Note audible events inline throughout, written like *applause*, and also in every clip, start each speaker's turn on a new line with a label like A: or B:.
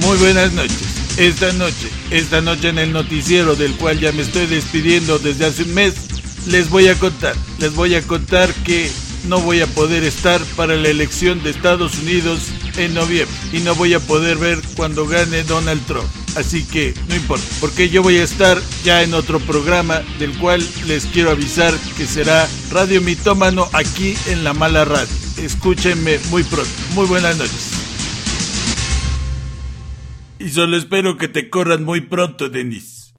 A: Muy buenas noches. Esta noche, esta noche en el noticiero del cual ya me estoy despidiendo desde hace un mes, les voy a contar, les voy a contar que no voy a poder estar para la elección de Estados Unidos en noviembre y no voy a poder ver cuando gane Donald Trump. Así que no importa, porque yo voy a estar ya en otro programa del cual les quiero avisar que será Radio Mitómano aquí en La Mala Radio. Escúchenme muy pronto. Muy buenas noches. Y solo espero que te corran muy pronto, Denis.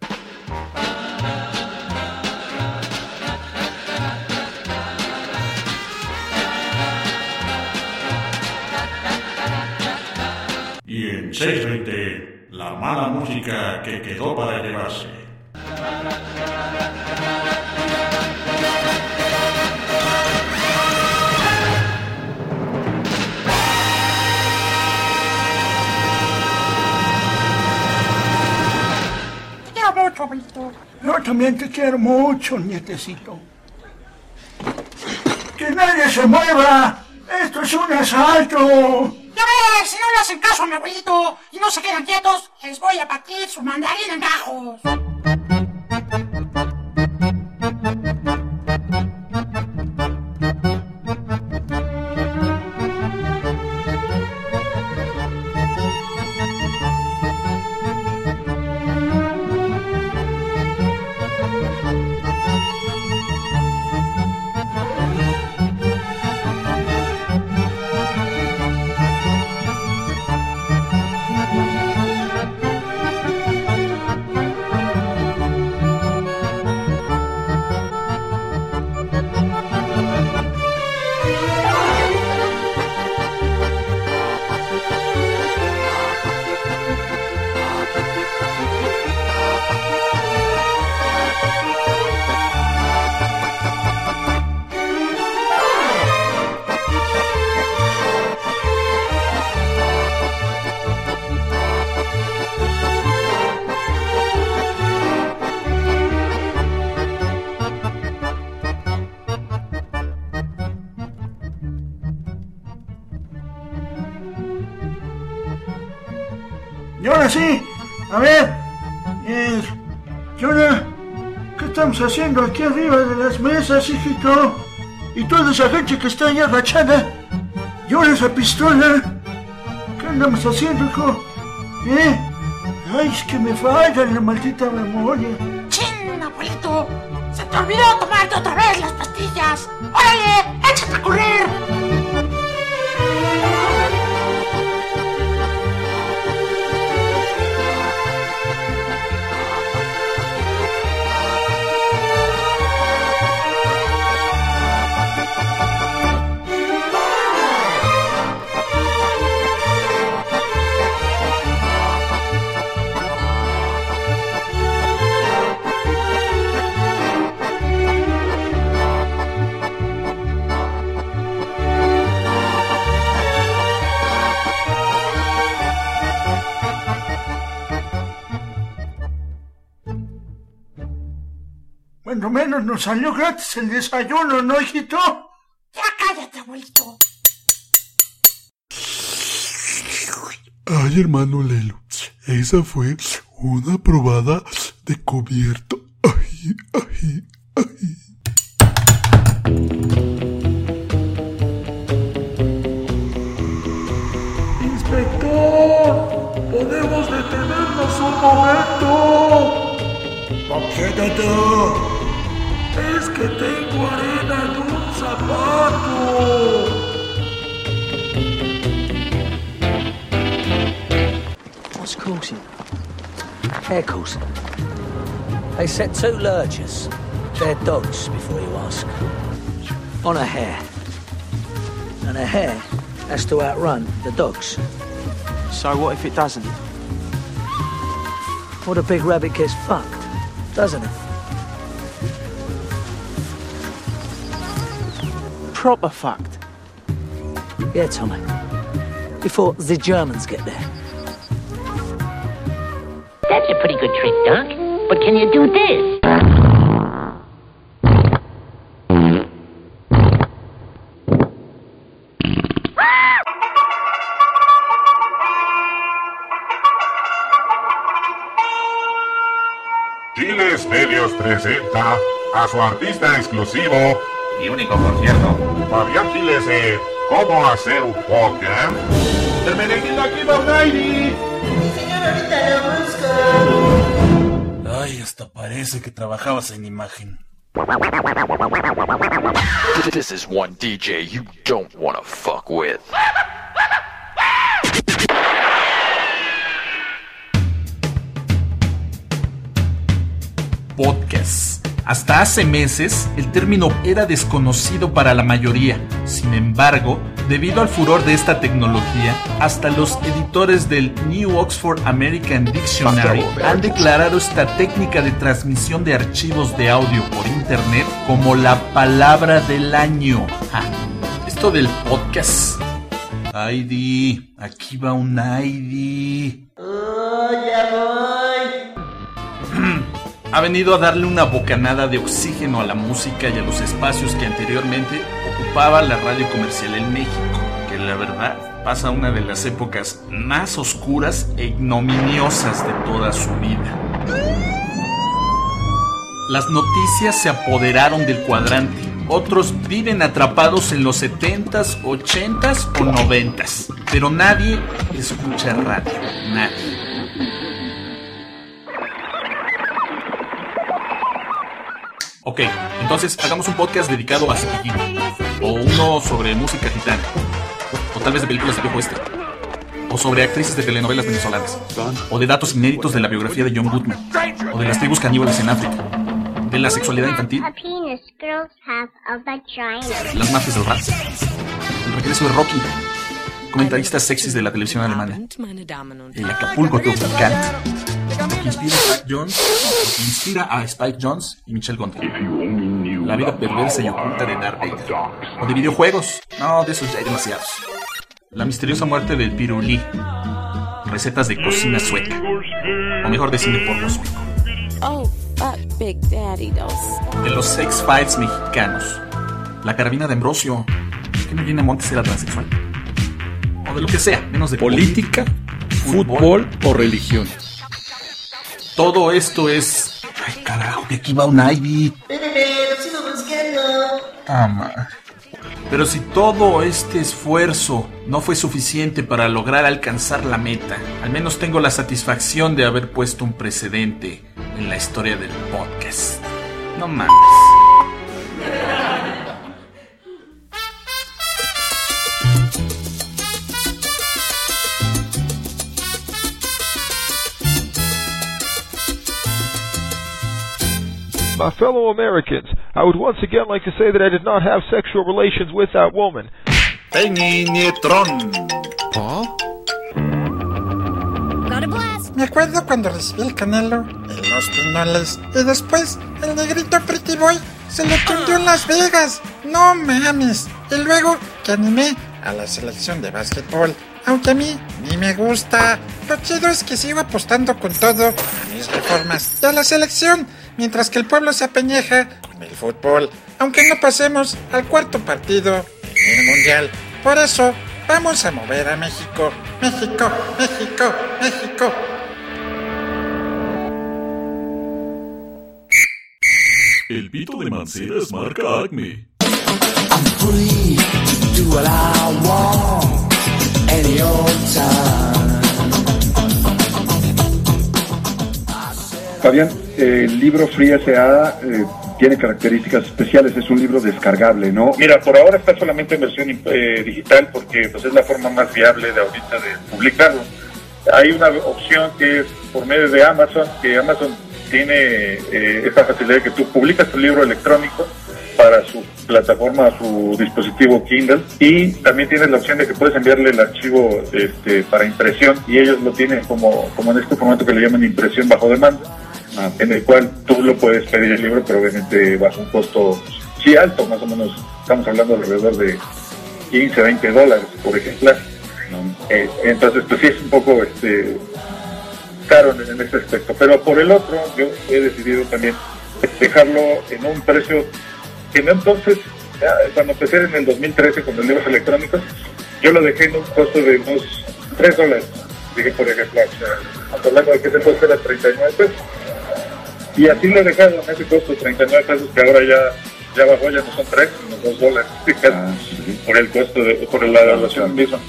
B: Y en 620, la mala música que quedó para llevarse.
C: Te quiero mucho, abuelito.
D: Yo también te quiero mucho, nietecito. ¡Que nadie se mueva! ¡Esto es un asalto!
C: Ya ves, si no le hacen caso a mi abuelito y no se quedan quietos, les voy a partir su mandarín en gajos.
D: Ahora a ver, eh, ¿qué hora? ¿Qué estamos haciendo aquí arriba de las mesas, hijito? Y toda esa gente que está ahí agachada. ¿Y esa pistola? ¿Qué andamos haciendo, hijo? ¿Eh? Ay, es que me falla la maldita memoria.
C: ¡Chin, abuelito! ¡Se te olvidó tomarte otra vez las pastillas! ¡Órale, échate a correr!
D: Cuando menos nos salió gratis el desayuno, ¿no, hijito?
C: Ya cállate, abuelito.
E: Ay, hermano Lelo, esa fue una probada de cubierto. Ay, ay, ay.
D: ¡Inspector! ¡Podemos detenernos un momento!
F: Quédate.
D: Es que tengo arena en un zapato.
G: What's causing? Hair causing. They set two lurchers. They're dogs, before you ask. On a hare. And a hare has to outrun the dogs.
F: So what if it doesn't?
G: What a big rabbit gets fucked, doesn't it?
F: proper fucked.
G: Yeah, Tommy. Before the Germans get there.
H: That's a pretty good trick, Doc. But can you do this?
I: Chiles medios presenta a su artista exclusivo
J: Y único, por cierto.
I: Fabián Giles en ¿Cómo hacer un?
K: ¡El menegito aquí va un aire!
A: Ay, hasta parece que trabajabas en imagen.
L: This is one DJ you don't wanna fuck with.
A: Podcast. Hasta hace meses, el término era desconocido para la mayoría. Sin embargo, debido al furor de esta tecnología, hasta los editores del New Oxford American Dictionary han declarado esta técnica de transmisión de archivos de audio por internet como la palabra del año. Ja, Esto del podcast. ID, aquí va un ID. Ha venido a darle una bocanada de oxígeno a la música y a los espacios que anteriormente ocupaba la radio comercial en México, que la verdad pasa una de las épocas más oscuras e ignominiosas de toda su vida. Las noticias se apoderaron del cuadrante. Otros viven atrapados en los 70s, 80s o 90s. Pero nadie escucha radio. Nadie. Ok, entonces hagamos un podcast dedicado a Cepillín. O uno sobre música gitana. O tal vez de películas de viejo oeste. O sobre actrices de telenovelas venezolanas. O de datos inéditos de la biografía de John Goodman. O de las tribus caníbales en África. De la sexualidad infantil. Las mafias del rap. El regreso de Rocky. Comentaristas sexys de la televisión alemana. El Acapulco Tropical. Inspira a Spike Jones. Inspira a Spike Jones y Michelle Gondry. La vida perversa y oculta de Darth Vader. O de videojuegos. No, de esos ya hay demasiados. La misteriosa muerte del Pirulí. Recetas de cocina sueca. O mejor de cine pornográfico.
M: Oh, fuck Big Daddy dos.
A: De los sex fights mexicanos. La carabina de Ambrosio. ¿Qué no viene Montes era transexual? O de lo que sea, menos de
N: Política, fútbol o religión.
A: Todo esto es. Ay, carajo, que aquí va un Ivy. Ah, madre. Pero si todo este esfuerzo no fue suficiente para lograr alcanzar la meta, al menos tengo la satisfacción de haber puesto un precedente en la historia del podcast. No mames.
O: My fellow Americans, I would once again like to say that I did not have sexual relations with that woman.
A: Peñinetron.
N: ¿Paul?
P: Me acuerdo cuando recibí el canelo en los pinoles y después el negrito Pretty Boy se lo tundió en Las Vegas. No mames. Y luego que animé a la selección de básquetbol. Aunque a mí ni me gusta. Lo chido es que sigo apostando con todo a mis reformas y a la selección, mientras que el pueblo se apeñeja con el fútbol. Aunque no pasemos al cuarto partido en el mundial. Por eso, vamos a mover a México. México, México, México.
J: El pito de Mancera es marca Acme.
Q: Fabián, el libro Free SA eh, tiene características especiales, es un libro descargable, ¿no?
R: Mira, por ahora está solamente en versión eh, digital porque pues, es la forma más viable de ahorita de publicarlo. Hay una opción que es por medio de Amazon, que Amazon tiene eh, esta facilidad de que tú publicas tu libro electrónico para su plataforma, su dispositivo Kindle y también tienes la opción de que puedes enviarle el archivo este, para impresión y ellos lo tienen como, como en este formato que le llaman impresión bajo demanda, en el cual tú lo puedes pedir el libro, pero obviamente bajo un costo sí alto, más o menos estamos hablando alrededor de 15, 20 dólares por ejemplar. Eh, entonces, pues sí es un poco este caro en, en este aspecto, pero por el otro yo he decidido también dejarlo en un precio que no entonces, ya, cuando empecé en el 2013 con los libros electrónicos, yo lo dejé en un costo de unos 3 dólares, dije por ejemplo, o sea, hablando de que ese costo era 39 pesos. Y así le he dejado en ese costo 39 pesos que ahora ya, ya bajó, ya no son 3, sino 2 dólares. *laughs* Por el costo, de, por la evaluación misma.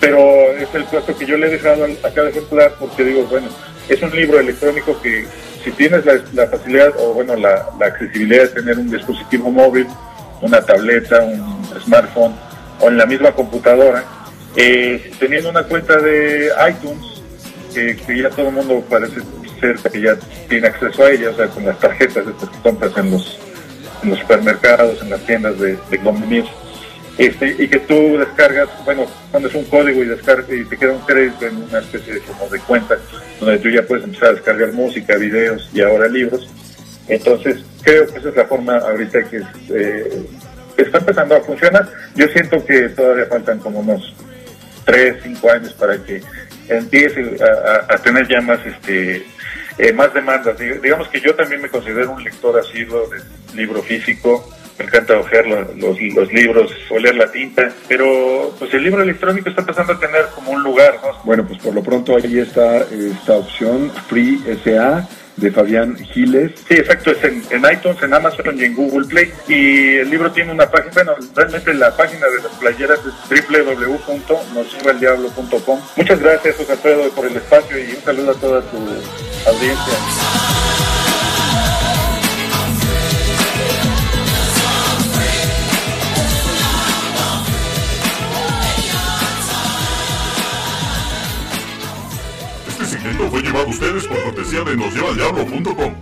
R: Pero es el costo que yo le he dejado a cada ejemplar porque digo, bueno, es un libro electrónico que si tienes la, la facilidad o bueno, la, la accesibilidad de tener un dispositivo móvil, una tableta, un smartphone o en la misma computadora, eh, teniendo una cuenta de iTunes, que ya todo el mundo parece ser que ya tiene acceso a ella, o sea, con las tarjetas estas que compras en los, supermercados, en las tiendas de, de. Este, y que tú descargas, bueno, pones un código y descargas y te queda un crédito en una especie de, como de cuenta, donde tú ya puedes empezar a descargar música, videos y ahora libros. Entonces, creo que esa es la forma ahorita que eh, está empezando a funcionar. Yo siento que todavía faltan como unos 3, 5 años para que empiece a tener ya más este eh, más demandas. Dig- Digamos que yo también me considero un lector asiduo de libro físico, me encanta ojear lo- los, los libros, oler la tinta, pero pues el libro electrónico está empezando a tener como un lugar, ¿no?
Q: Bueno, pues por lo pronto ahí está esta opción Free SA de Fabián Giles.
R: Sí, exacto, es en, en iTunes, en Amazon y en Google Play. Y el libro tiene una página, bueno, realmente la página de las playeras es www.nosllevaeldiablo.com. Muchas gracias, José Alfredo, por el espacio y un saludo a toda tu audiencia.
J: Ustedes por cortesía de nosllevaldiablo.com.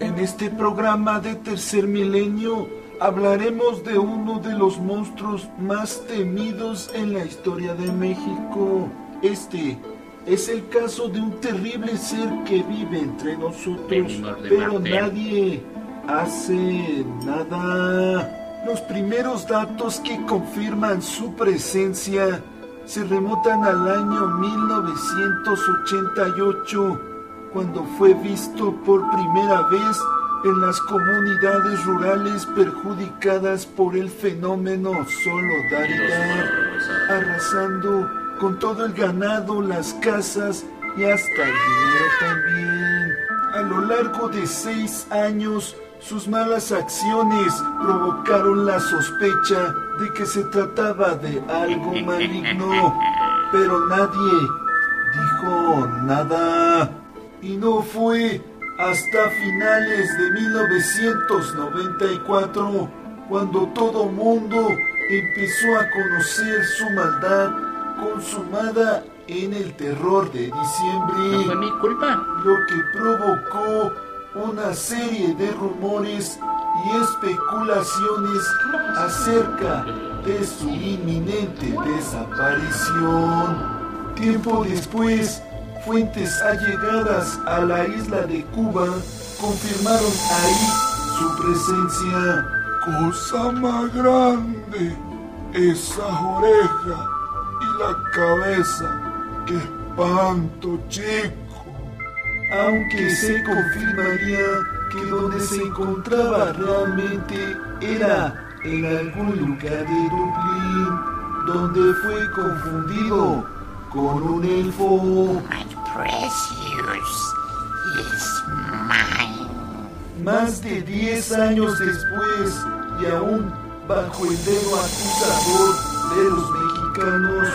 K: En este programa de Tercer Milenio hablaremos de uno de los monstruos más temidos en la historia de México. Este es el caso de un terrible ser que vive entre nosotros, pero nadie hace nada. Los primeros datos que confirman su presencia se remontan al año 1988, cuando fue visto por primera vez en las comunidades rurales perjudicadas por el fenómeno solidaridad, arrasando con todo el ganado, las casas y hasta el dinero también. A lo largo de seis años, sus malas acciones provocaron la sospecha de que se trataba de algo maligno, *laughs* pero nadie dijo nada. Y no fue hasta finales de 1994 cuando todo mundo empezó a conocer su maldad consumada en el terror de diciembre.
S: No fue mi culpa.
K: Lo que provocó una serie de rumores y especulaciones acerca de su inminente desaparición. Tiempo después, fuentes allegadas a la isla de Cuba confirmaron ahí su presencia.
E: Cosa más grande, esa oreja y la cabeza. ¡Qué espanto, chico!
K: Aunque se confirmaría que donde se encontraba realmente era en algún lugar de Dublín, donde fue confundido con un elfo.
T: Precious is mine.
K: Más de 10 años después, y aún bajo el dedo acusador de los mexicanos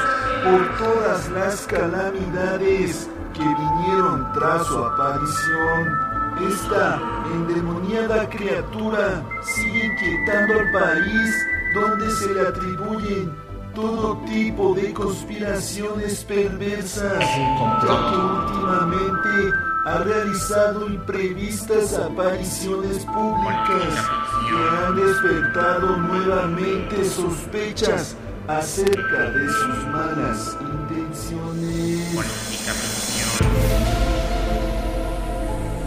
K: por todas las calamidades que vinieron tras su aparición, esta endemoniada criatura sigue inquietando al país donde se le atribuyen todo tipo de conspiraciones perversas, ya que últimamente ha realizado imprevistas apariciones públicas que han despertado nuevamente sospechas acerca de sus malas intenciones.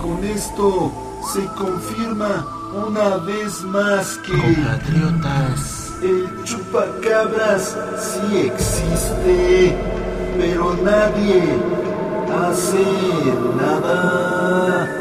K: Con esto se confirma una vez más que
T: Compatriotas.
K: el chupacabras sí existe, pero nadie hace nada.